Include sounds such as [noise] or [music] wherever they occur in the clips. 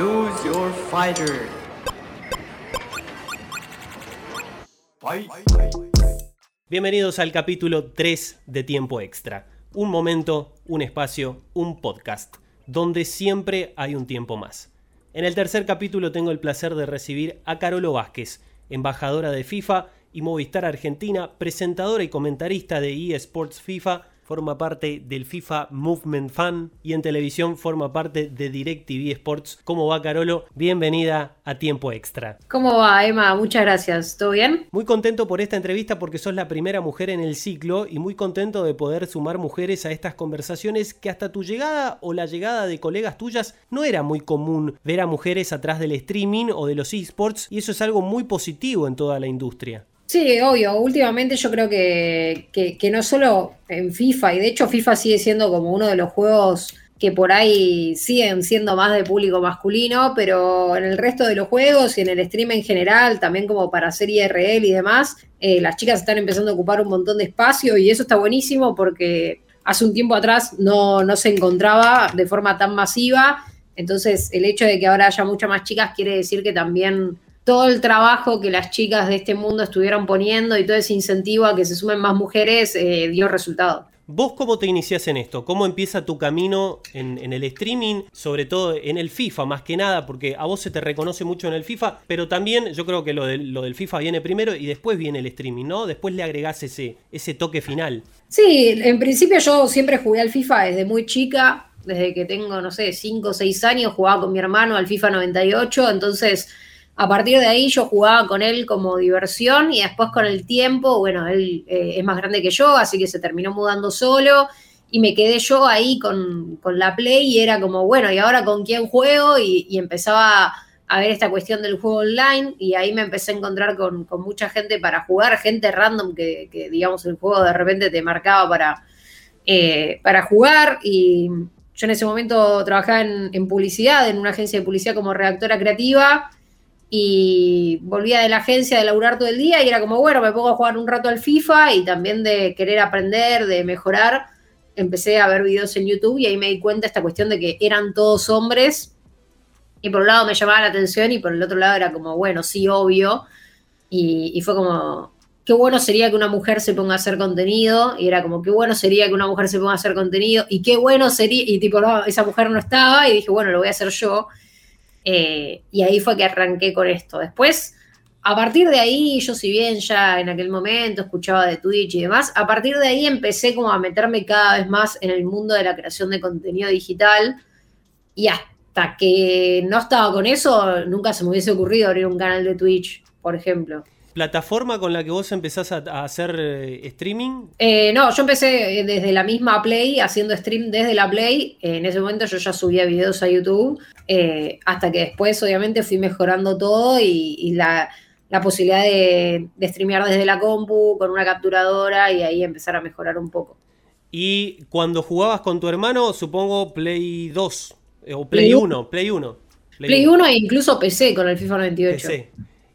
Choose your fighter. Bienvenidos al capítulo 3 de Tiempo Extra. Un momento, un espacio, un podcast, donde siempre hay un tiempo más. En el tercer capítulo tengo el placer de recibir a Carolo Vázquez, embajadora de FIFA y Movistar Argentina, presentadora y comentarista de eSports FIFA forma parte del FIFA Movement Fan y en televisión forma parte de DirecTV Sports. ¿Cómo va, Carolo? Bienvenida a Tiempo Extra. ¿Cómo va, Emma? Muchas gracias. ¿Todo bien? Muy contento por esta entrevista porque sos la primera mujer en el ciclo y muy contento de poder sumar mujeres a estas conversaciones que hasta tu llegada o la llegada de colegas tuyas no era muy común ver a mujeres atrás del streaming o de los esports y eso es algo muy positivo en toda la industria. Sí, obvio. Últimamente yo creo que, que, no solo en FIFA, y de hecho FIFA sigue siendo como uno de los juegos que por ahí siguen siendo más de público masculino, pero en el resto de los juegos y en el stream en general, también como para hacer IRL y demás, eh, las chicas están empezando a ocupar un montón de espacio y eso está buenísimo porque hace un tiempo atrás no, no se encontraba de forma tan masiva. Entonces, el hecho de que ahora haya muchas más chicas quiere decir que también todo el trabajo que las chicas de este mundo estuvieron poniendo y todo ese incentivo a que se sumen más mujeres eh, dio resultado. ¿Vos cómo te iniciás en esto? ¿Cómo empieza tu camino en, el streaming? Sobre todo en el FIFA, más que nada, porque a vos se te reconoce mucho en el FIFA, pero también yo creo que lo, lo del FIFA viene primero y después viene el streaming, ¿no? Después le agregás ese, ese toque final. Sí, en principio yo siempre jugué al FIFA desde muy chica, desde que tengo, no sé, 5 o 6 años, jugaba con mi hermano al FIFA 98, entonces a partir de ahí yo jugaba con él como diversión y después con el tiempo, bueno, él eh, es más grande que yo, así que se terminó mudando solo y me quedé yo ahí con, la Play y era como, bueno, ¿y ahora con quién juego? Y, empezaba a ver esta cuestión del juego online y ahí me empecé a encontrar con, mucha gente para jugar, gente random que, digamos el juego de repente te marcaba para, eh, para jugar y yo en ese momento trabajaba en, en publicidad, en una agencia de publicidad como redactora creativa y volvía de la agencia de laburar todo el día y era como, bueno, me pongo a jugar un rato al FIFA y también de querer aprender, de mejorar, empecé a ver videos en YouTube y ahí me di cuenta esta cuestión de que eran todos hombres y por un lado me llamaba la atención y por el otro lado era como, bueno, sí, obvio, y, fue como, qué bueno sería que una mujer se ponga a hacer contenido y era como, qué bueno sería que una mujer se ponga a hacer contenido y qué bueno sería, y tipo, esa mujer no estaba y dije, bueno, lo voy a hacer yo eh, y ahí fue que arranqué con esto. Después, a partir de ahí, yo si bien ya en aquel momento escuchaba de Twitch y demás, a partir de ahí empecé como a meterme cada vez más en el mundo de la creación de contenido digital y hasta que no estaba con eso, nunca se me hubiese ocurrido abrir un canal de Twitch, por ejemplo plataforma con la que vos empezás a, hacer eh, streaming? Eh, no, yo empecé eh, desde la misma Play, haciendo stream desde la Play. en ese momento yo ya subía videos a YouTube, hasta que después obviamente fui mejorando todo y, la, posibilidad de, de, streamear desde la compu con una capturadora y ahí empezar a mejorar un poco. Y cuando jugabas con tu hermano, supongo Play 2 o Play, 1, Play 1. Play, 1 e incluso PC con el FIFA 98. PC.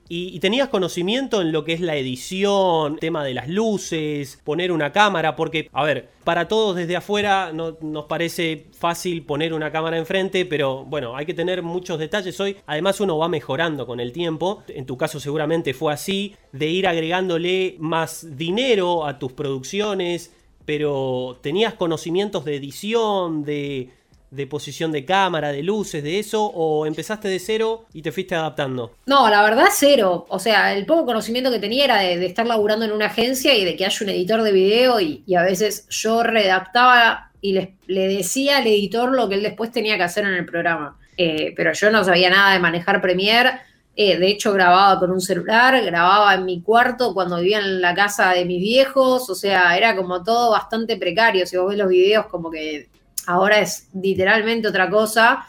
Y, tenías conocimiento en lo que es la edición, tema de las luces, poner una cámara, porque, a ver, para todos desde afuera no, nos parece fácil poner una cámara enfrente, pero bueno, hay que tener muchos detalles hoy. Además uno va mejorando con el tiempo, en tu caso seguramente fue así, de ir agregándole más dinero a tus producciones, pero tenías conocimientos de edición, de de posición de cámara, de luces, de eso, o empezaste de cero y te fuiste adaptando? No, la verdad cero. O sea, el poco conocimiento que tenía era de, estar laburando en una agencia y de que haya un editor de video y, a veces yo redactaba y le decía al editor lo que él después tenía que hacer en el programa. Eh, pero yo no sabía nada de manejar Premiere. Eh, de hecho, grababa con un celular, grababa en mi cuarto cuando vivía en la casa de mis viejos, o sea, era como todo bastante precario. Si vos ves los videos, como que ahora es literalmente otra cosa.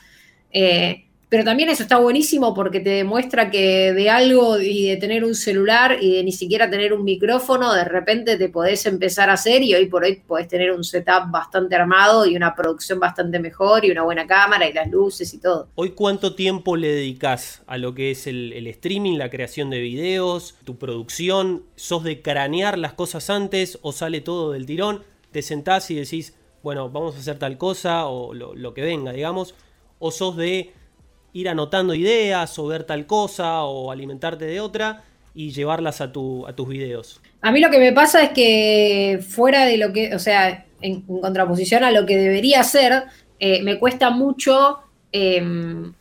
Eh, pero también eso está buenísimo porque te demuestra que de algo y de tener un celular y de ni siquiera tener un micrófono, de repente te podés empezar a hacer y hoy por hoy podés tener un setup bastante armado y una producción bastante mejor y una buena cámara y las luces y todo. ¿Hoy cuánto tiempo le dedicas a lo que es el, el streaming, la creación de videos, tu producción? ¿Sos de cranear las cosas antes o sale todo del tirón? ¿Te sentás y decís, bueno, vamos a hacer tal cosa o lo, que venga, digamos, o sos de ir anotando ideas o ver tal cosa o alimentarte de otra y llevarlas a, tu, a tus videos. A mí lo que me pasa es que fuera de lo que, o sea, en, contraposición a lo que debería ser, eh, me cuesta mucho em,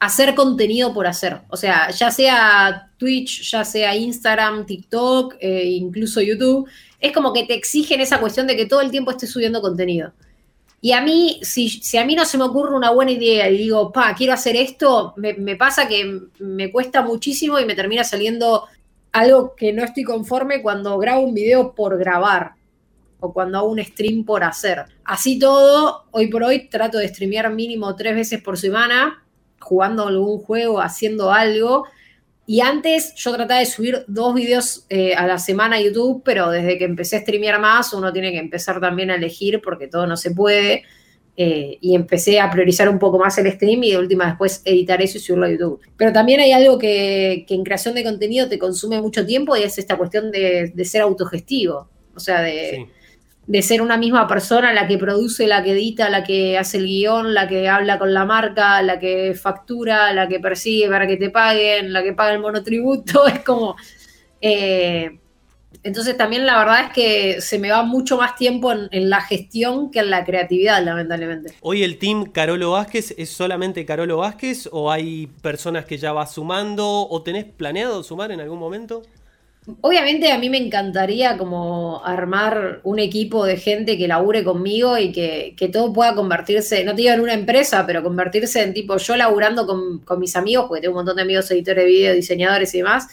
hacer contenido por hacer. O sea, ya sea Twitch, ya sea Instagram, TikTok, eh, incluso YouTube, es como que te exigen esa cuestión de que todo el tiempo estés subiendo contenido. Y a mí, si, si, a mí no se me ocurre una buena idea y digo, pa, quiero hacer esto, me, me, pasa que me cuesta muchísimo y me termina saliendo algo que no estoy conforme cuando grabo un video por grabar o cuando hago un stream por hacer. Así todo, hoy por hoy trato de streamear mínimo tres veces por semana, jugando algún juego, haciendo algo. Y antes yo trataba de subir dos videos eh, a la semana a YouTube, pero desde que empecé a streamear más, uno tiene que empezar también a elegir porque todo no se puede. Eh, y empecé a priorizar un poco más el stream y de última después editar eso y subirlo a YouTube. Pero también hay algo que, en creación de contenido te consume mucho tiempo y es esta cuestión de, ser autogestivo. O sea, de, de ser una misma persona la que produce, la que edita, la que hace el guion, la que habla con la marca, la que factura, la que persigue para que te paguen, la que paga el monotributo, [laughs] es como... Eh, entonces también la verdad es que se me va mucho más tiempo en, en, la gestión que en la creatividad, lamentablemente. ¿Hoy el team Carolo Vázquez es solamente Carolo Vázquez o hay personas que ya va sumando o tenés planeado sumar en algún momento? Obviamente a mí me encantaría como armar un equipo de gente que labure conmigo y que, todo pueda convertirse, no te digo en una empresa, pero convertirse en tipo yo laburando con, mis amigos, porque tengo un montón de amigos editores de video, diseñadores y demás.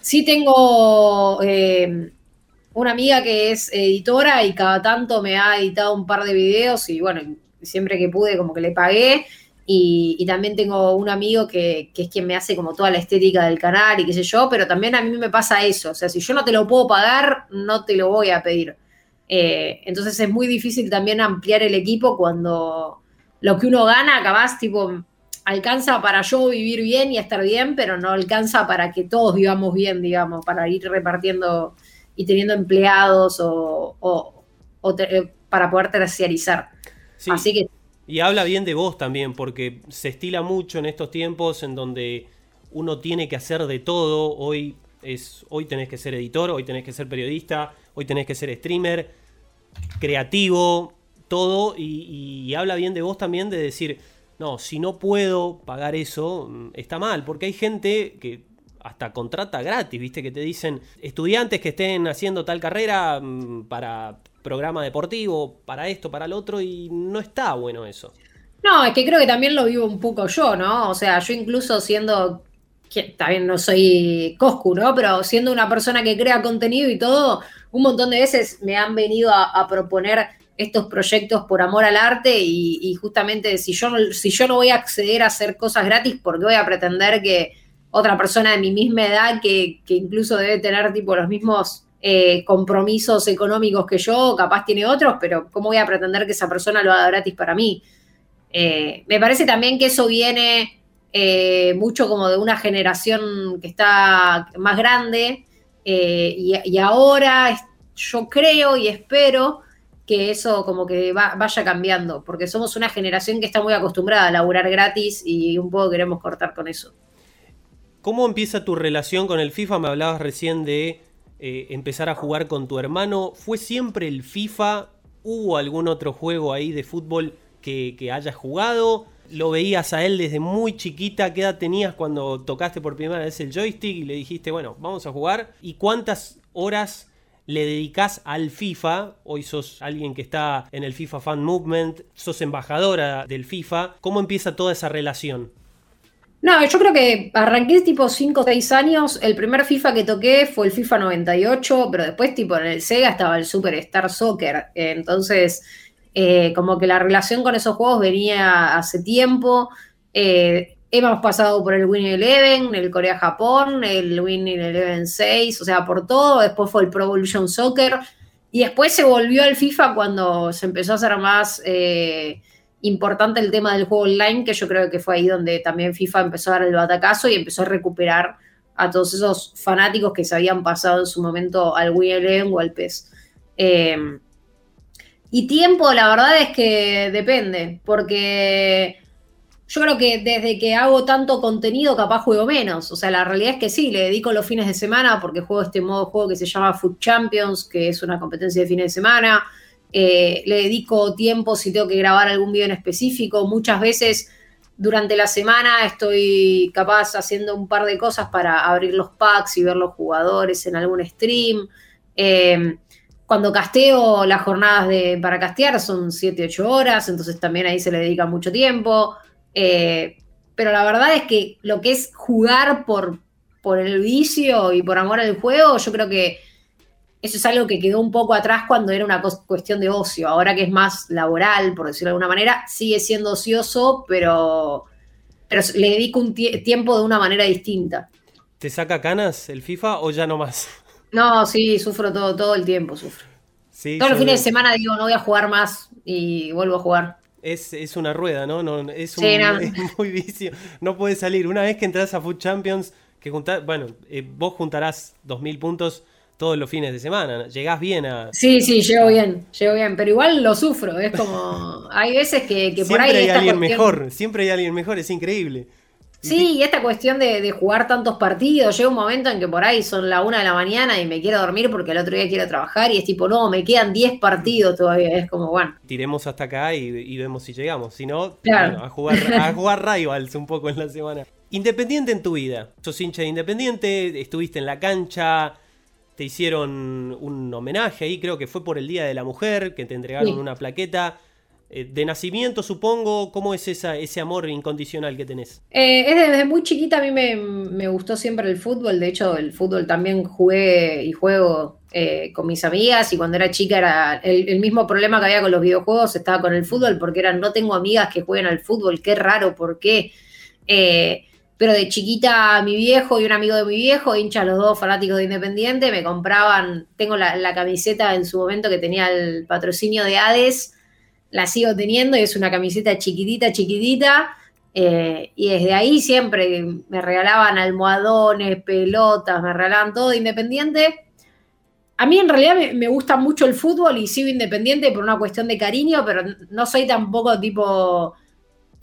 Sí tengo eh, una amiga que es editora y cada tanto me ha editado un par de videos y bueno, siempre que pude como que le pagué. Y, también tengo un amigo que, es quien me hace como toda la estética del canal y qué sé yo, pero también a mí me pasa eso. O sea, si yo no te lo puedo pagar, no te lo voy a pedir. Eh, entonces es muy difícil también ampliar el equipo cuando lo que uno gana, acabás, tipo, alcanza para yo vivir bien y estar bien, pero no alcanza para que todos vivamos bien, digamos, para ir repartiendo y teniendo empleados o, eh, para poder terciarizar. Así que y habla bien de vos también, porque se estila mucho en estos tiempos en donde uno tiene que hacer de todo. Hoy, es, hoy tenés que ser editor, hoy tenés que ser periodista, hoy tenés que ser streamer, creativo, todo. Y, habla bien de vos también de decir, no, si no puedo pagar eso, mm, está mal, porque hay gente que hasta contrata gratis, viste, que te dicen estudiantes que estén haciendo tal carrera mm, para programa deportivo, para esto, para lo otro, y no está bueno eso. No, es que creo que también lo vivo un poco yo, ¿no? O sea, yo incluso siendo, también no soy Coscu, ¿no? Pero siendo una persona que crea contenido y todo, un montón de veces me han venido a, proponer estos proyectos por amor al arte y, justamente si yo, si yo no voy a acceder a hacer cosas gratis, porque voy a pretender que otra persona de mi misma edad, que, que incluso debe tener tipo los mismos eh, compromisos económicos que yo, capaz tiene otros, pero ¿cómo voy a pretender que esa persona lo haga gratis para mí? Eh, me parece también que eso viene eh, mucho como de una generación que está más grande y, ahora yo creo y espero que eso como que vaya cambiando, porque somos una generación que está muy acostumbrada a laburar gratis y un poco queremos cortar con eso. ¿Cómo empieza tu relación con el FIFA? Me hablabas recién de eh, empezar a jugar con tu hermano? ¿Fue siempre el FIFA? ¿Hubo algún otro juego ahí de fútbol que, hayas jugado? ¿Lo veías a él desde muy chiquita? ¿Qué edad tenías cuando tocaste por primera vez el joystick y le dijiste, bueno, vamos a jugar? ¿Y cuántas horas le dedicas al FIFA? Hoy sos alguien que está en el FIFA Fan Movement, sos embajadora del FIFA. ¿Cómo empieza toda esa relación? No, yo creo que arranqué tipo 5 o 6 años. El primer FIFA que toqué fue el FIFA 98, pero después tipo en el Sega estaba el Super Star Soccer. Entonces, eh, como que la relación con esos juegos venía hace tiempo. Eh, hemos pasado por el Winning Eleven, el Corea-Japón, el Winning Eleven 6, o sea, por todo. Después fue el Pro Evolution Soccer. Y después se volvió al FIFA cuando se empezó a hacer más... Eh, importante el tema del juego online, que yo creo que fue ahí donde también FIFA empezó a dar el batacazo y empezó a recuperar a todos esos fanáticos que se habían pasado en su momento al Wii Eleven o al PES. Eh, y tiempo, la verdad es que depende, porque yo creo que desde que hago tanto contenido, capaz juego menos. O sea, la realidad es que sí, le dedico los fines de semana porque juego este modo juego que se llama Food Champions, que es una competencia de fines de semana. Eh, le dedico tiempo si tengo que grabar algún video en específico. Muchas veces durante la semana estoy capaz haciendo un par de cosas para abrir los packs y ver los jugadores en algún stream. Eh, cuando casteo, las jornadas para castear son 7, 8 horas, entonces también ahí se le dedica mucho tiempo. Eh, pero la verdad es que lo que es jugar por, por el vicio y por amor al juego, yo creo que eso es algo que quedó un poco atrás cuando era una cuestión de ocio. Ahora que es más laboral, por decirlo de alguna manera, sigue siendo ocioso, pero, pero le dedico un tiempo de una manera distinta. ¿Te saca canas el FIFA o ya no más? No, sí, sufro todo, todo el tiempo, sufro. Todos los fines de semana digo, no voy a jugar más y vuelvo a jugar. Es, una rueda, ¿no? no es, un, [laughs] muy vicio. No puedes salir. Una vez que entras a Food Champions, que bueno, eh, vos juntarás 2.000 puntos todos los fines de semana. Llegás bien a. Sí, sí, llego bien, llego bien. Pero igual lo sufro. Es como. [laughs] Hay veces que, por ahí. Siempre hay alguien mejor. Siempre hay alguien mejor. Es increíble. Sí, y esta cuestión de, jugar tantos partidos, llega un momento en que por ahí son la una de la mañana y me quiero dormir porque el otro día quiero trabajar y es tipo, no, me quedan 10 partidos todavía, es como, bueno. Tiremos hasta acá y, vemos si llegamos, si no, a, jugar, [laughs] a jugar rivals un poco en la semana. Independiente en tu vida, sos hincha de Independiente, estuviste en la cancha, te hicieron un homenaje ahí, creo que fue por el Día de la Mujer, que te entregaron una plaqueta. Eh, de nacimiento, supongo, ¿cómo es esa, ese amor incondicional que tenés? Eh, es desde muy chiquita, a mí me, gustó siempre el fútbol, de hecho el fútbol también jugué y juego eh, con mis amigas y cuando era chica era el, mismo problema que había con los videojuegos, estaba con el fútbol porque eran, no tengo amigas que jueguen al fútbol, qué raro, ¿por qué? Pero de chiquita mi viejo y un amigo de mi viejo, hincha los dos fanáticos de Independiente, me compraban, tengo la, camiseta en su momento que tenía el patrocinio de Hades, la sigo teniendo y es una camiseta chiquitita, chiquitita. Eh, y desde ahí siempre me regalaban almohadones, pelotas, me regalaban todo independiente. A mí en realidad me, gusta mucho el fútbol y sigo independiente por una cuestión de cariño, pero no soy tampoco tipo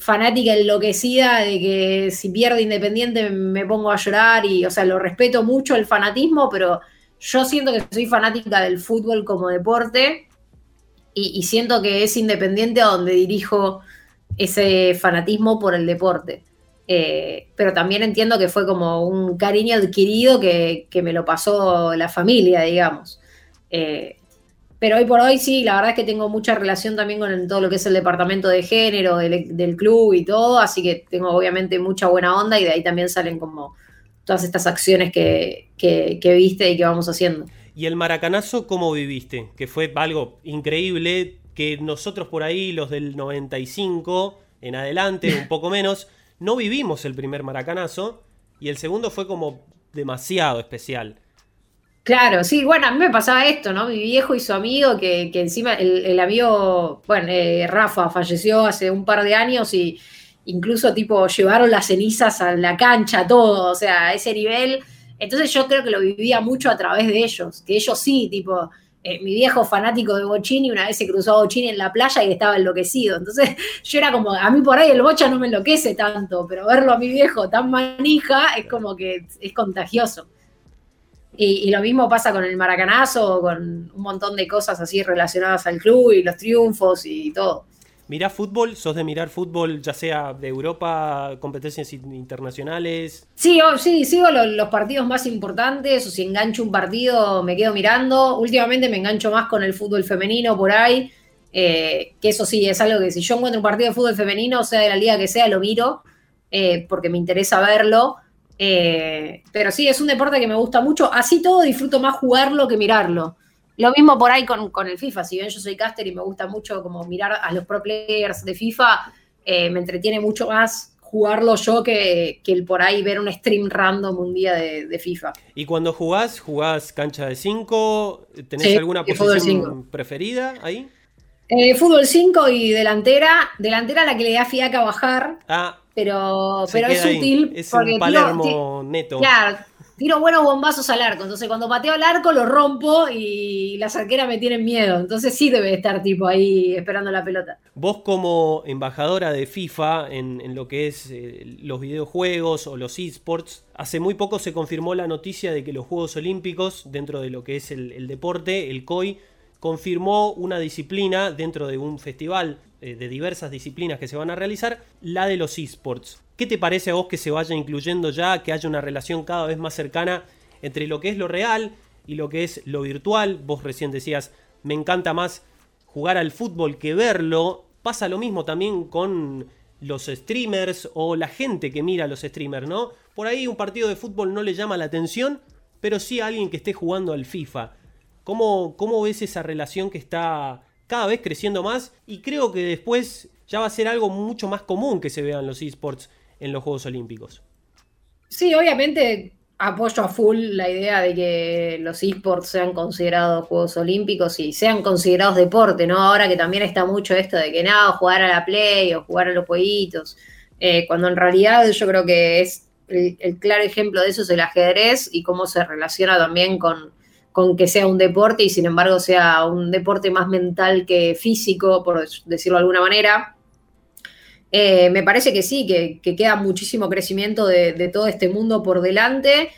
fanática enloquecida de que si pierde Independiente me pongo a llorar y, o sea, lo respeto mucho el fanatismo, pero yo siento que soy fanática del fútbol como deporte y, siento que es independiente a donde dirijo ese fanatismo por el deporte. Eh, pero también entiendo que fue como un cariño adquirido que, me lo pasó la familia, digamos. Eh, pero hoy por hoy sí, la verdad es que tengo mucha relación también con todo lo que es el departamento de género del, club y todo, así que tengo obviamente mucha buena onda y de ahí también salen como todas estas acciones que, que viste y que vamos haciendo. ¿Y el maracanazo cómo viviste? Que fue algo increíble, que nosotros por ahí, los del 95 en adelante, un poco menos, no vivimos el primer maracanazo y el segundo fue como demasiado especial. Claro, sí, bueno, a mí me pasaba esto, ¿no? Mi viejo y su amigo, que, encima el, amigo, bueno, eh, Rafa falleció hace un par de años y incluso tipo llevaron las cenizas a la cancha, todo, o sea, a ese nivel entonces yo creo que lo vivía mucho a través de ellos, que ellos sí, tipo, eh, mi viejo fanático de Bochini una vez se cruzó a Bochini en la playa y estaba enloquecido. Entonces [laughs] yo era como, a mí por ahí el bocha no me enloquece tanto, pero verlo a mi viejo tan manija es como que es contagioso. Y, y, lo mismo pasa con el maracanazo, con un montón de cosas así relacionadas al club y los triunfos y todo. ¿Mirás fútbol? ¿Sos de mirar fútbol, ya sea de Europa, competencias internacionales? Sí, oh, sí, sigo los, partidos más importantes, o si engancho un partido me quedo mirando. Últimamente me engancho más con el fútbol femenino por ahí, eh, que eso sí, es algo que si yo encuentro un partido de fútbol femenino, sea de la liga que sea, lo miro, eh, porque me interesa verlo. Eh, pero sí, es un deporte que me gusta mucho. Así todo disfruto más jugarlo que mirarlo. Lo mismo por ahí con, el FIFA, si bien yo soy caster y me gusta mucho como mirar a los pro players de FIFA, eh, me entretiene mucho más jugarlo yo que, que, el por ahí ver un stream random un día de, FIFA. ¿Y cuando jugás, jugás cancha de 5? ¿Tenés alguna posición preferida ahí? Eh, fútbol 5 y delantera. Delantera la que le da fiaca a bajar. Ah, pero, pero es útil. Es un Palermo neto. Claro, tiro buenos bombazos al arco. Entonces, cuando pateo al arco, lo rompo y las arqueras me tienen miedo. Entonces, sí debe estar tipo ahí esperando la pelota. Vos, como embajadora de FIFA en, lo que es eh, los videojuegos o los esports, hace muy poco se confirmó la noticia de que los Juegos Olímpicos, dentro de lo que es el, deporte, el COI, confirmó una disciplina dentro de un festival de diversas disciplinas que se van a realizar, la de los esports. ¿Qué te parece a vos que se vaya incluyendo ya, que haya una relación cada vez más cercana entre lo que es lo real y lo que es lo virtual? Vos recién decías, me encanta más jugar al fútbol que verlo. Pasa lo mismo también con los streamers o la gente que mira a los streamers, ¿no? Por ahí un partido de fútbol no le llama la atención, pero sí a alguien que esté jugando al FIFA. ¿Cómo, cómo ves esa relación que está cada vez creciendo más? Y creo que después ya va a ser algo mucho más común que se vean los esports en los Juegos Olímpicos. Sí, obviamente apoyo a full la idea de que los esports sean considerados Juegos Olímpicos y sean considerados deporte, ¿no? Ahora que también está mucho esto de que nada, jugar a la play o jugar a los jueguitos, eh, cuando en realidad yo creo que es el, claro ejemplo de eso es el ajedrez y cómo se relaciona también con, con que sea un deporte y sin embargo sea un deporte más mental que físico, por decirlo de alguna manera. Eh, me parece que sí, que, queda muchísimo crecimiento de, todo este mundo por delante.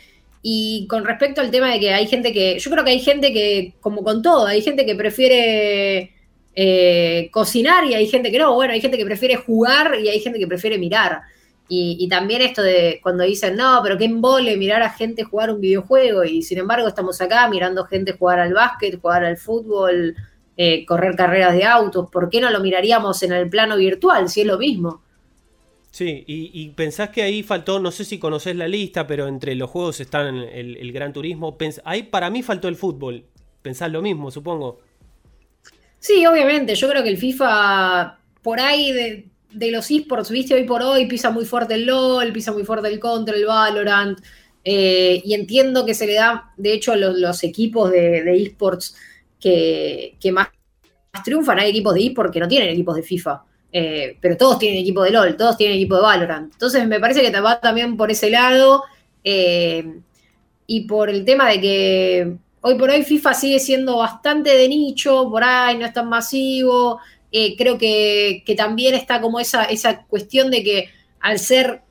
Y con respecto al tema de que hay gente que, yo creo que hay gente que, como con todo, hay gente que prefiere eh, cocinar y hay gente que no, bueno, hay gente que prefiere jugar y hay gente que prefiere mirar. Y, y, también esto de cuando dicen, no, pero qué embole mirar a gente jugar un videojuego y sin embargo estamos acá mirando gente jugar al básquet, jugar al fútbol, eh, correr carreras de autos, ¿por qué no lo miraríamos en el plano virtual si es lo mismo? Sí, y, pensás que ahí faltó, no sé si conocés la lista, pero entre los juegos están el, Gran Turismo. ahí para mí faltó el fútbol. Pensás lo mismo, supongo. Sí, obviamente. Yo creo que el FIFA, por ahí de, los esports, viste, hoy por hoy pisa muy fuerte el LOL, pisa muy fuerte el Contra, el Valorant. Eh, y entiendo que se le da, de hecho, los, los equipos de, de esports que, más, triunfan. Hay equipos de eSport que no tienen equipos de FIFA. Eh, pero todos tienen equipo de LOL, todos tienen equipo de Valorant. Entonces me parece que te va también por ese lado. Eh, y por el tema de que hoy por hoy FIFA sigue siendo bastante de nicho, por ahí no es tan masivo. Eh, creo que, también está como esa, esa cuestión de que al ser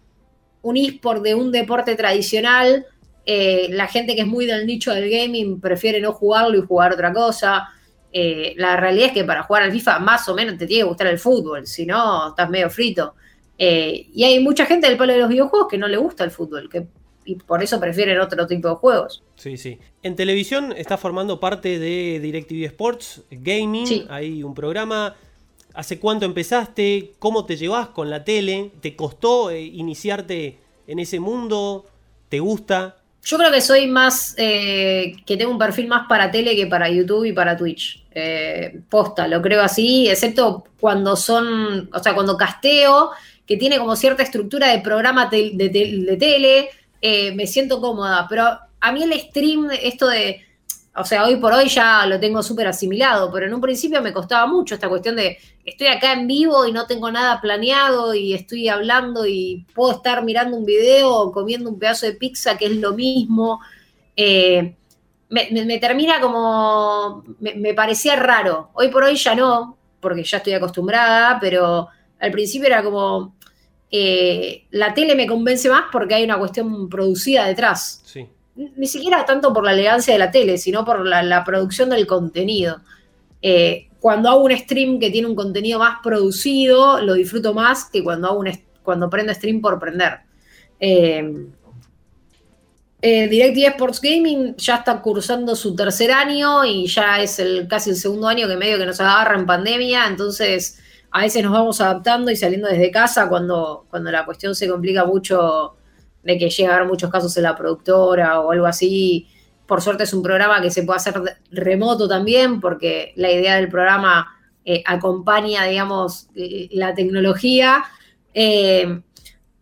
un eSport de un deporte tradicional, eh, la gente que es muy del nicho del gaming prefiere no jugarlo y jugar otra cosa. Eh, la realidad es que para jugar al FIFA más o menos te tiene que gustar el fútbol, si no estás medio frito. Eh, y hay mucha gente del palo de los videojuegos que no le gusta el fútbol, que, y por eso prefieren otro tipo de juegos. Sí, sí. En televisión está formando parte de DirecTV Sports Gaming, hay un programa. ¿Hace cuánto empezaste? ¿Cómo te llevas con la tele? ¿Te costó iniciarte en ese mundo? ¿Te gusta? Yo creo que soy más, eh, que tengo un perfil más para tele que para YouTube y para Twitch. Eh, posta, lo creo así, excepto cuando son, o sea, cuando casteo, que tiene como cierta estructura de programa de, tele, eh, me siento cómoda. Pero a mí el stream, esto de o sea, hoy por hoy ya lo tengo súper asimilado, pero en un principio me costaba mucho esta cuestión de estoy acá en vivo y no tengo nada planeado y estoy hablando y puedo estar mirando un video o comiendo un pedazo de pizza que es lo mismo. Eh, me, termina como, me, parecía raro. Hoy por hoy ya no, porque ya estoy acostumbrada, pero al principio era como, eh, la tele me convence más porque hay una cuestión producida detrás. Sí ni siquiera tanto por la elegancia de la tele, sino por la, producción del contenido. Eh, cuando hago un stream que tiene un contenido más producido, lo disfruto más que cuando hago un cuando prendo stream por prender. Eh, eh, DirecTV Sports Gaming ya está cursando su tercer año y ya es el, casi el segundo año que medio que nos agarra en pandemia, entonces a veces nos vamos adaptando y saliendo desde casa cuando, cuando la cuestión se complica mucho de que llega a haber muchos casos en la productora o algo así. Por suerte es un programa que se puede hacer remoto también, porque la idea del programa eh, acompaña, digamos, la tecnología. Eh,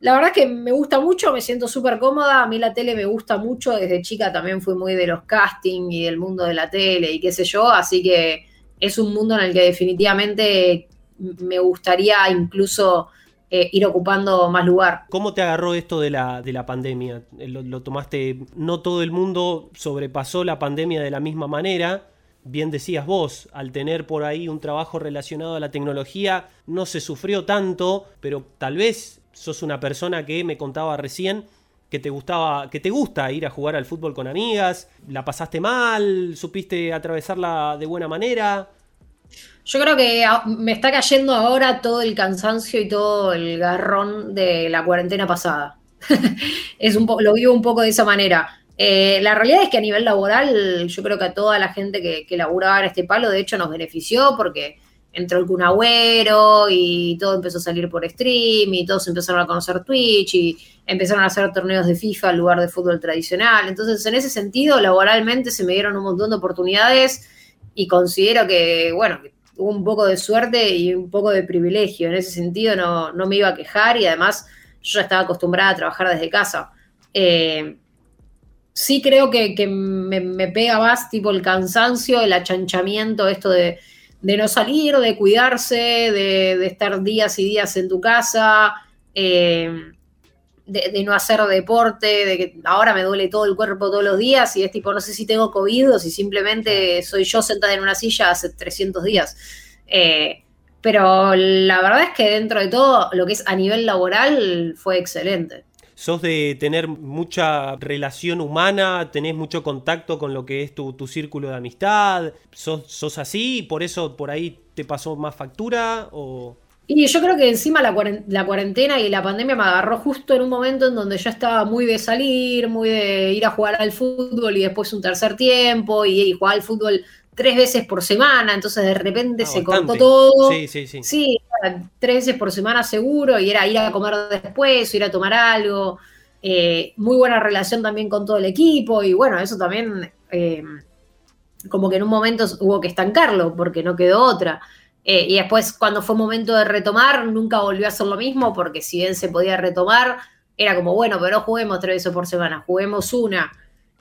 la verdad es que me gusta mucho, me siento súper cómoda. A mí la tele me gusta mucho. Desde chica también fui muy de los castings y del mundo de la tele y qué sé yo. Así que es un mundo en el que definitivamente me gustaría incluso eh, ir ocupando más lugar. ¿Cómo te agarró esto de la, de la pandemia? Eh, lo, lo tomaste, no todo el mundo sobrepasó la pandemia de la misma manera. Bien decías vos, al tener por ahí un trabajo relacionado a la tecnología, no se sufrió tanto, pero tal vez sos una persona que me contaba recién que te gustaba, que te gusta ir a jugar al fútbol con amigas, la pasaste mal, supiste atravesarla de buena manera. Yo creo que me está cayendo ahora todo el cansancio y todo el garrón de la cuarentena pasada. [laughs] es un lo vivo un poco de esa manera. Eh, la realidad es que a nivel laboral, yo creo que a toda la gente que, que laburaba en este palo, de hecho, nos benefició porque entró el Kun Agüero y todo empezó a salir por stream y todos empezaron a conocer Twitch y empezaron a hacer torneos de FIFA en lugar de fútbol tradicional. Entonces, en ese sentido, laboralmente se me dieron un montón de oportunidades y considero que, bueno, tuvo un poco de suerte y un poco de privilegio. En ese sentido no, no me iba a quejar y además yo ya estaba acostumbrada a trabajar desde casa. Eh, sí creo que, que me, pega más tipo el cansancio, el achanchamiento, esto de, de no salir, de cuidarse, de, de estar días y días en tu casa, eh, de, de no hacer deporte, de que ahora me duele todo el cuerpo todos los días y es tipo, no sé si tengo COVID o si simplemente soy yo sentada en una silla hace 300 días. Eh, pero la verdad es que dentro de todo, lo que es a nivel laboral fue excelente. ¿Sos de tener mucha relación humana? ¿Tenés mucho contacto con lo que es tu, tu círculo de amistad? ¿Sos, ¿Sos así por eso por ahí te pasó más factura? ¿O Y yo creo que encima la, cuaren- la cuarentena y la pandemia me agarró justo en un momento en donde yo estaba muy de salir, muy de ir a jugar al fútbol y después un tercer tiempo y, y jugar al fútbol tres veces por semana, entonces de repente Ah, se bastante. cortó todo. Sí, sí, sí. Sí, tres veces por semana seguro y era ir a comer después, o ir a tomar algo. Eh, muy buena relación también con todo el equipo y bueno, eso también eh, como que en un momento hubo que estancarlo porque no quedó otra. Eh, y después cuando fue momento de retomar, nunca volvió a ser lo mismo porque si bien se podía retomar, era como, bueno, pero no juguemos tres veces por semana, juguemos una.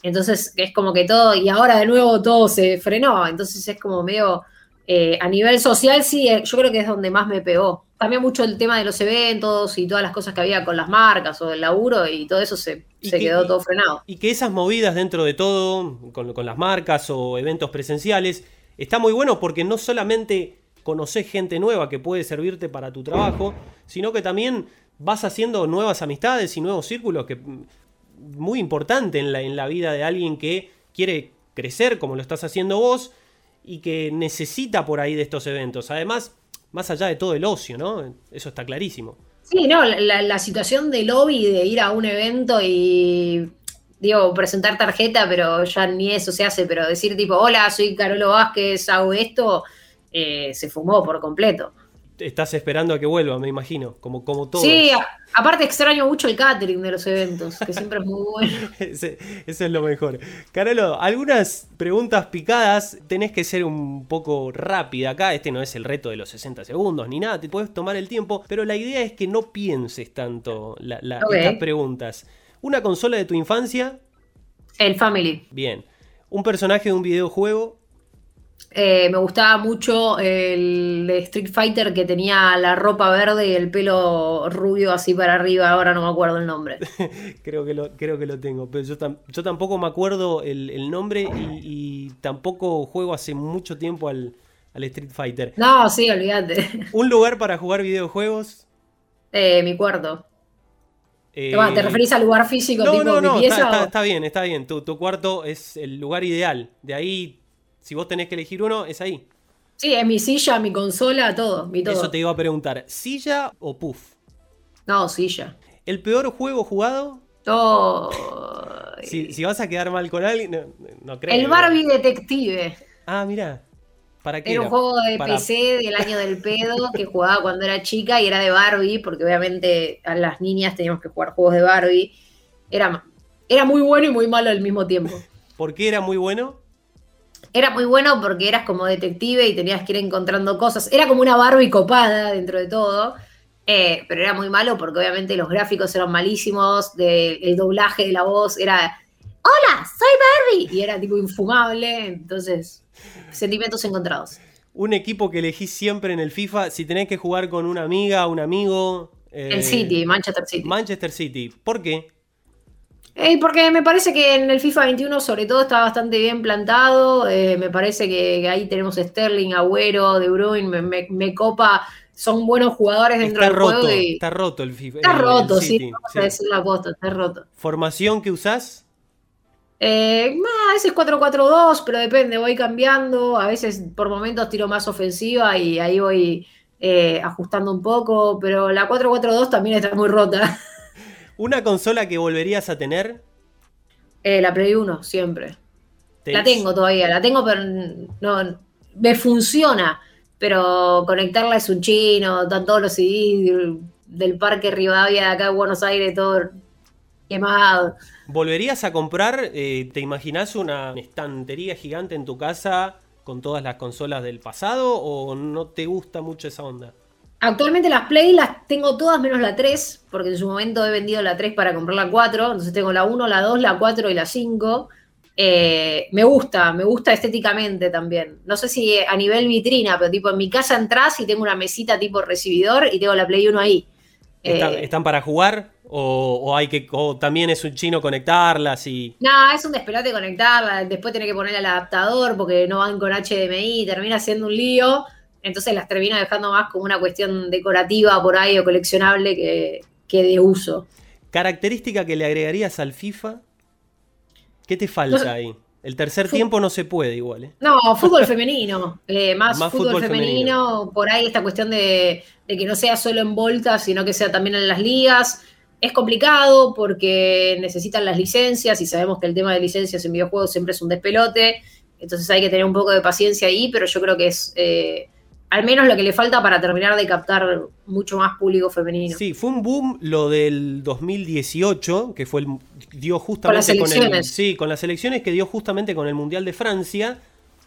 Entonces es como que todo, y ahora de nuevo todo se frenó, entonces es como medio, eh, a nivel social sí, eh, yo creo que es donde más me pegó. También mucho el tema de los eventos y todas las cosas que había con las marcas o del laburo y todo eso se, ¿Y se quedó todo frenado. Y que esas movidas dentro de todo, con, con las marcas o eventos presenciales, está muy bueno porque no solamente conoces gente nueva que puede servirte para tu trabajo, sino que también vas haciendo nuevas amistades y nuevos círculos que mm, muy importante en la, en la vida de alguien que quiere crecer como lo estás haciendo vos y que necesita por ahí de estos eventos. Además, más allá de todo el ocio, ¿no? Eso está clarísimo. Sí, no, la, situación de lobby, de ir a un evento y, digo, presentar tarjeta, pero ya ni eso se hace, pero decir tipo, hola, soy Carolo Vázquez, hago esto, eh, se fumó por completo. Estás esperando a que vuelva, me imagino, como, como todos. Sí, a- aparte extraño mucho el catering de los eventos, que siempre es muy bueno. [laughs] Ese- eso es lo mejor. Carolo, algunas preguntas picadas. Tenés que ser un poco rápida acá. Este no es el reto de los 60 segundos ni nada. Te puedes tomar el tiempo. Pero la idea es que no pienses tanto la- la- Ok. estas preguntas. Una consola de tu infancia. El Family. Bien. Un personaje de un videojuego. Eh, me gustaba mucho el de Street Fighter que tenía la ropa verde y el pelo rubio así para arriba, ahora no me acuerdo el nombre. [laughs] Creo que lo, creo que lo tengo. Pero yo, tam- yo tampoco me acuerdo el, el nombre y, y tampoco juego hace mucho tiempo al, al Street Fighter. No, sí, olvídate. [laughs] Un lugar para jugar videojuegos. Eh, mi cuarto. eh, ¿Te referís al lugar físico No, tipo no, no, mi pieza? está, o- está- está bien, está bien. Tu, tu cuarto es el lugar ideal. De ahí, si vos tenés que elegir uno, es ahí. Sí, es mi silla, mi consola, todo, mi todo. Eso te iba a preguntar. ¿Silla o puff? No, silla. ¿El peor juego jugado? Todo. Si, si vas a quedar mal con alguien, no, no creo. El Barbie Detective. Ah, mira. ¿Para qué Era un juego de Para- PC del año del pedo que jugaba cuando era chica y era de Barbie, porque obviamente a las niñas teníamos que jugar juegos de Barbie. Era, era muy bueno y muy malo al mismo tiempo. ¿Por qué era muy bueno? Era muy bueno porque eras como detective y tenías que ir encontrando cosas. Era como una Barbie copada dentro de todo. eh, pero era muy malo porque obviamente los gráficos eran malísimos, de- el doblaje de la voz era ¡Hola! ¡Soy Barbie! Y era tipo infumable. Entonces, sentimientos encontrados. Un equipo que elegís siempre en el FIFA, si tenés que jugar con una amiga, un amigo, Eh, El City, Manchester City. Manchester City. ¿Por qué? Eh, porque me parece que en el FIFA 21 sobre todo está bastante bien plantado. eh, me parece que, que ahí tenemos Sterling, Agüero, De Bruyne, me, me- me copa. Son buenos jugadores dentro Está del roto, juego y está roto el FIFA. está el- el roto, City, sí, vamos sí. a decir la posta, está roto. ¿Formación que usás? Eh, a veces 4-4-2, pero depende, voy cambiando. A veces por momentos tiro más ofensiva y ahí voy eh, ajustando un poco. Pero la 4-4-2 también está muy rota. [laughs] ¿Una consola que volverías a tener? Eh, la Play 1, siempre. La tengo todavía, la tengo, pero no me funciona. Pero conectarla es un chino, están todos los CDs del, del Parque Rivadavia de acá de Buenos Aires, todo quemado. ¿Volverías a comprar? eh, ¿Te imaginás una estantería gigante en tu casa con todas las consolas del pasado o no te gusta mucho esa onda? Actualmente las Play las tengo todas menos la 3, porque en su momento he vendido la 3 para comprar la 4, entonces tengo la 1, la 2, la 4 y la 5. Eh, me gusta, me gusta estéticamente también. No sé si a nivel vitrina, pero tipo en mi casa entras y tengo una mesita tipo recibidor y tengo la Play 1 ahí. ¿Está- Eh, ¿Están para jugar? ¿O, o hay que o también es un chino conectarlas y. No, es un despelote conectarla, después tener que poner el adaptador porque no van con HDMI, termina siendo un lío, entonces las termino dejando más como una cuestión decorativa por ahí o coleccionable que, que de uso. ¿Característica que le agregarías al FIFA? ¿Qué te falta No ahí? El tercer tiempo no se puede igual, ¿eh? No, fútbol femenino, eh, [laughs] más, Más fútbol, fútbol femenino, por ahí esta cuestión de, de que no sea solo en voltas, sino que sea también en las ligas. Es complicado porque necesitan las licencias y sabemos que el tema de licencias en videojuegos siempre es un despelote, entonces hay que tener un poco de paciencia ahí, pero yo creo que es eh, al menos lo que le falta para terminar de captar mucho más público femenino. Sí, fue un boom lo del 2018, que fue el dio justamente las con, el elecciones. sí, con las elecciones que dio justamente con el Mundial de Francia,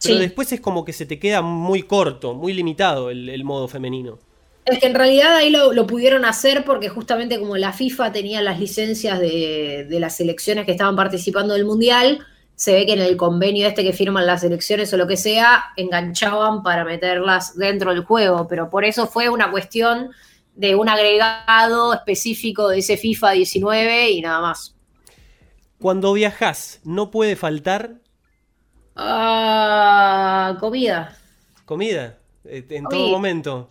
pero Sí. después es como que se te queda muy corto, muy limitado el, el modo femenino. Es que en realidad ahí lo, lo pudieron hacer porque justamente como la FIFA tenía las licencias de, de las selecciones que estaban participando del Mundial, se ve que en el convenio este que firman las selecciones o lo que sea, enganchaban para meterlas dentro del juego, pero por eso fue una cuestión de un agregado específico de ese FIFA 19 y nada más. Cuando viajas, no puede faltar Ah, comida. comida eh, en todo momento.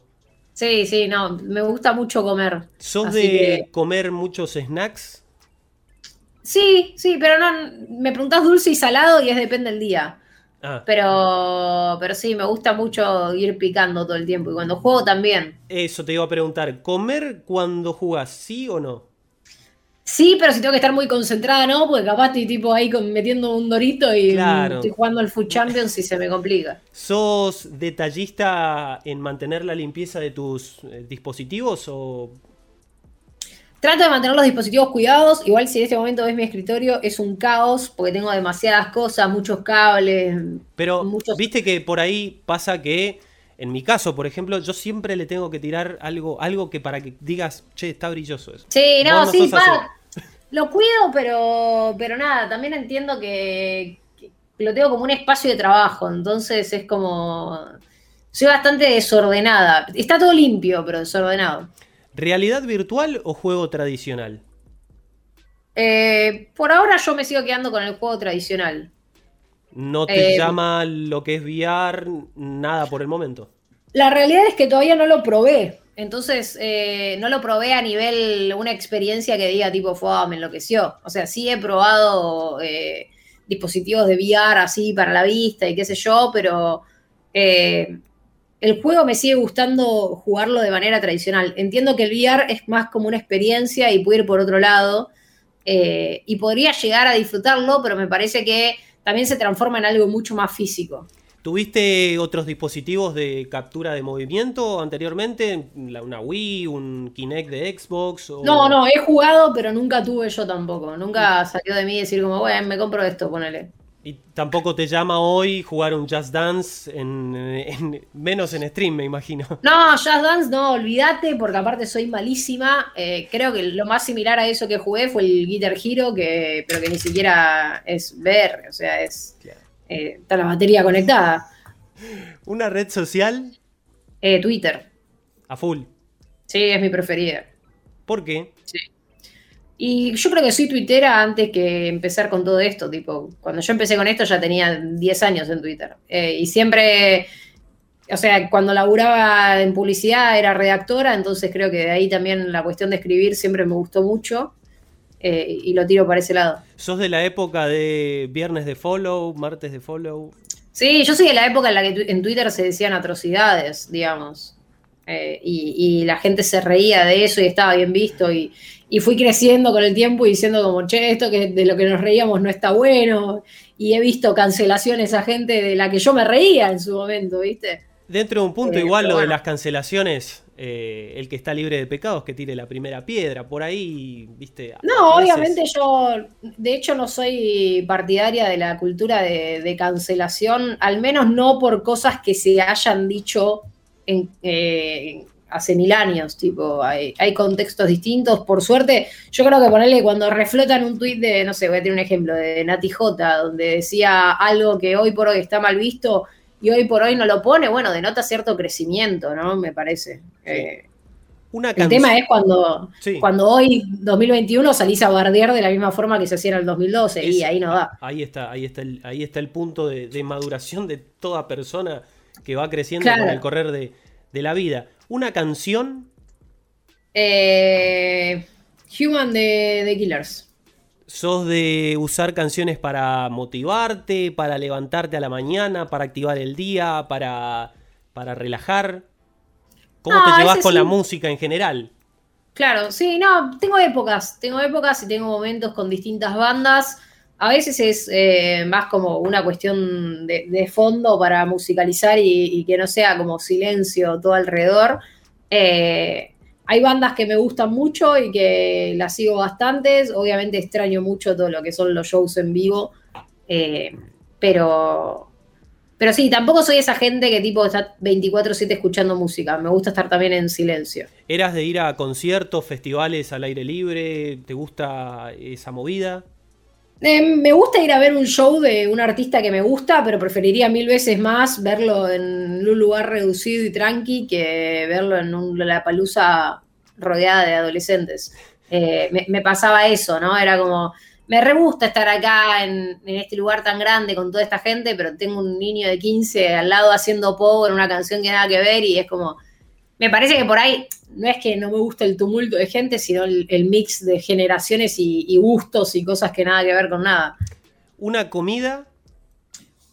Sí, sí, no, me gusta mucho comer. ¿Sos de que- comer muchos snacks? Sí, sí, pero no, me preguntás dulce y salado y es depende del día. Ah, Pero, pero sí, me gusta mucho ir picando todo el tiempo. Y cuando juego también. eso te iba a preguntar. ¿Comer cuando jugás, sí o no? Sí, pero si tengo que estar muy concentrada, ¿no? Porque capaz estoy tipo ahí con- metiendo un dorito y Claro. estoy jugando al Food Champions y se me complica. ¿Sos detallista en mantener la limpieza de tus eh, dispositivos o Trato de mantener los dispositivos cuidados. Igual si en este momento ves mi escritorio, es un caos porque tengo demasiadas cosas, muchos cables. Pero Muchos- viste que por ahí pasa que, en mi caso, por ejemplo, yo siempre le tengo que tirar algo, algo que para que digas, che, está brilloso eso. Sí, no, sí, pa, lo cuido, pero, pero nada, también entiendo que, que lo tengo como un espacio de trabajo, entonces es como... Soy bastante desordenada. Está todo limpio, pero desordenado. ¿Realidad virtual o juego tradicional? Eh, por ahora yo me sigo quedando con el juego tradicional. ¿No te Eh, llama lo que es VR nada por el momento? La realidad es que todavía no lo probé. Entonces, eh, no lo probé a nivel, una experiencia que diga tipo, fue, me enloqueció. O sea, sí he probado dispositivos de VR así para la vista y qué sé yo, pero el juego me sigue gustando jugarlo de manera tradicional. Entiendo que el VR es más como una experiencia y puede ir por otro lado. eh, y podría llegar a disfrutarlo, pero me parece que también se transforma en algo mucho más físico. ¿Tuviste otros dispositivos de captura de movimiento anteriormente? ¿Una Wii, un Kinect de Xbox? o- No, no, he jugado, pero nunca tuve yo tampoco. Nunca salió de mí decir como, bueno, me compro esto, ponele. Y tampoco te llama hoy jugar un Just Dance, en, en- menos en stream, me imagino. No, Just Dance, no, olvídate, porque aparte soy malísima. Eh, creo que lo más similar a eso que jugué fue el Guitar Hero, que, pero que ni siquiera es ver, o sea, es. eh, está la batería conectada. Una red social Eh, Twitter, a full. sí, es mi preferida. ¿Por qué? Sí. Y yo creo que soy tuitera antes que empezar con todo esto. Tipo, cuando yo empecé con esto ya tenía 10 años en Twitter. Eh, y siempre, o sea, cuando laburaba en publicidad era redactora, entonces creo que de ahí también la cuestión de escribir siempre me gustó mucho. Eh, y lo tiro para ese lado. ¿Sos de la época de viernes de follow, martes de follow? Sí, yo soy de la época en la que en Twitter se decían atrocidades, digamos. Eh, y, la gente se reía de eso y estaba bien visto. Y, fui creciendo con el tiempo y diciendo como, che, esto que de lo que nos reíamos no está bueno. Y he visto cancelaciones a gente de la que yo me reía en su momento, ¿viste? Dentro de un punto, eh, igual lo de las cancelaciones eh, el que está libre de pecados que tire la primera piedra. Por ahí, viste. No, obviamente yo, de hecho, no soy partidaria de la cultura de, cancelación, al menos no por cosas que se hayan dicho en, eh, hace mil años. Tipo, hay, contextos distintos. Por suerte, yo creo que ponerle cuando reflotan un tuit de, no sé, voy a tener un ejemplo de Nati J, donde decía algo que hoy por hoy está mal visto y hoy por hoy no lo pone, bueno, denota cierto crecimiento, ¿no? Me parece. Eh, el tema es cuando, cuando hoy, 2021, salís a bardear de la misma forma que se hacía en el 2012 y ahí no va. Ahí está, ahí está el, ahí está el punto de, maduración de toda persona que va creciendo con el correr de, la vida. Una canción. Eh, Human de, de Killers. ¿Sos de usar canciones para motivarte, para levantarte a la mañana, para activar el día, para, para relajar? ¿Cómo te llevas con la música en general? Claro, sí, no, tengo épocas, tengo épocas y tengo momentos con distintas bandas. A veces es eh, más como una cuestión de, fondo para musicalizar y, que no sea como silencio todo alrededor. Eh, hay bandas que me gustan mucho y que las sigo bastantes. Obviamente extraño mucho todo lo que son los shows en vivo. Eh, pero, pero sí, tampoco soy esa gente que tipo está 24-7 escuchando música. Me gusta estar también en silencio. ¿Eras de ir a conciertos, festivales al aire libre? ¿Te gusta esa movida? Eh, me gusta ir a ver un show de un artista que me gusta, pero preferiría mil veces más verlo en un lugar reducido y tranqui que verlo en un, la palusa rodeada de adolescentes. Eh, me, pasaba eso, ¿no? Era como, me re gusta estar acá en, este lugar tan grande con toda esta gente, pero tengo un niño de 15 al lado haciendo power, una canción que nada que ver y es como, me parece que por ahí no es que no me gusta el tumulto de gente, sino el, mix de generaciones y, gustos y cosas que nada que ver con nada. ¿Una comida?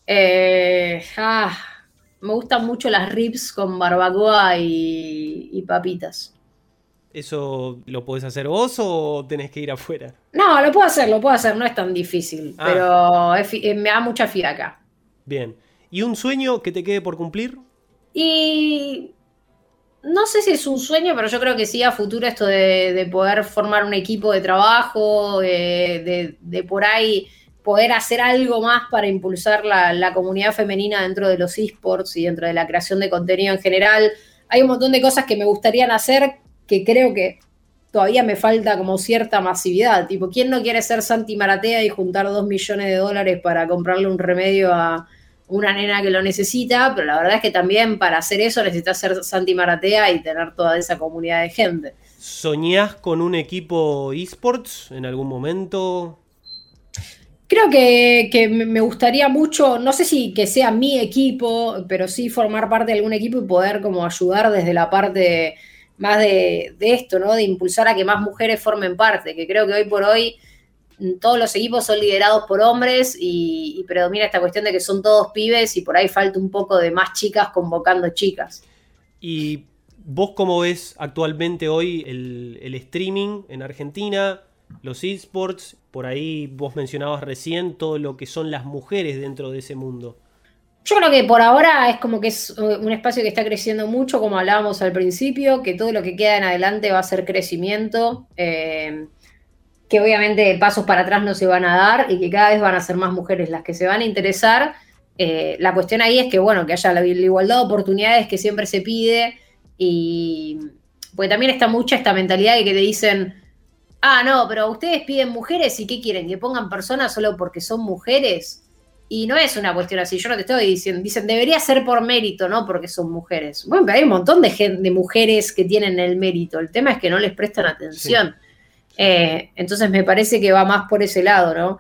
Eh, ah, me gustan mucho las ribs con barbacoa y, papitas. ¿Eso lo podés hacer vos o tenés que ir afuera? No, lo puedo hacer, lo puedo hacer, no es tan difícil, ah. pero eh, me da mucha acá. Bien. ¿Y un sueño que te quede por cumplir? Y no sé si es un sueño, pero yo creo que sí a futuro esto de, poder formar un equipo de trabajo, de, por ahí poder hacer algo más para impulsar la, comunidad femenina dentro de los esports y dentro de la creación de contenido en general. Hay un montón de cosas que me gustaría hacer que creo que todavía me falta como cierta masividad. Tipo, ¿quién no quiere ser Santi Maratea y juntar dos millones de dólares para comprarle un remedio a, una nena que lo necesita, pero la verdad es que también para hacer eso necesitas ser Santi Maratea y tener toda esa comunidad de gente. ¿Soñás con un equipo esports en algún momento? Creo que, me gustaría mucho, no sé si que sea mi equipo, pero sí formar parte de algún equipo y poder como ayudar desde la parte más de, de esto, ¿no? De impulsar a que más mujeres formen parte, que creo que hoy por hoy todos los equipos son liderados por hombres y, predomina esta cuestión de que son todos pibes y por ahí falta un poco de más chicas convocando chicas. ¿Y vos cómo ves actualmente hoy el, streaming en Argentina, los esports? Por ahí vos mencionabas recién todo lo que son las mujeres dentro de ese mundo. Yo creo que por ahora es como que es un espacio que está creciendo mucho, como hablábamos al principio, que todo lo que queda en adelante va a ser crecimiento. Eh, que obviamente pasos para atrás no se van a dar y que cada vez van a ser más mujeres las que se van a interesar. Eh, la cuestión ahí es que, bueno, que haya la, igualdad de oportunidades que siempre se pide y... Porque también está mucha esta mentalidad de que te dicen, ah, no, pero ustedes piden mujeres y ¿qué quieren? ¿Que pongan personas solo porque son mujeres? Y no es una cuestión así, yo no te estoy diciendo, dicen, debería ser por mérito, ¿no? Porque son mujeres. Bueno, pero hay un montón de, mujeres que tienen el mérito, el tema es que no les prestan atención. Eh, entonces me parece que va más por ese lado, ¿no?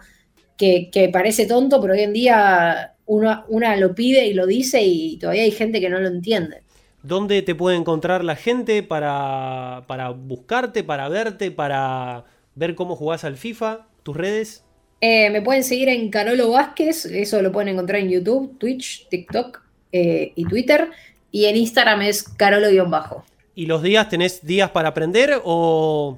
Que, que parece tonto, pero hoy en día uno, una lo pide y lo dice y todavía hay gente que no lo entiende. ¿Dónde te puede encontrar la gente para, para buscarte, para verte, para ver cómo jugás al FIFA? ¿Tus redes? Eh, me pueden seguir en Carolo Vázquez, eso lo pueden encontrar en YouTube, Twitch, TikTok eh, y Twitter. Y en Instagram es Carolo-bajo. ¿Y los días tenés días para aprender o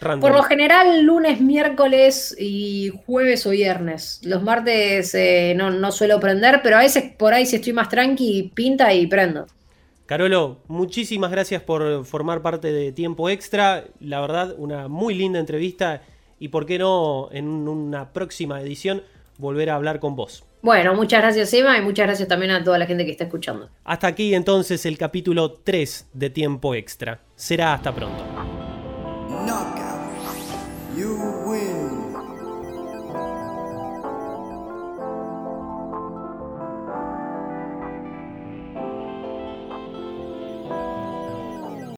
random? Por lo general, lunes, miércoles y jueves o viernes. Los martes eh, no, no suelo prender, pero a veces por ahí si estoy más tranqui, pinta y prendo. Carolo, muchísimas gracias por formar parte de Tiempo Extra. La verdad, una muy linda entrevista y por qué no en una próxima edición volver a hablar con vos. Bueno, muchas gracias Emma y muchas gracias también a toda la gente que está escuchando. Hasta aquí entonces el capítulo 3 de Tiempo Extra. Será hasta pronto.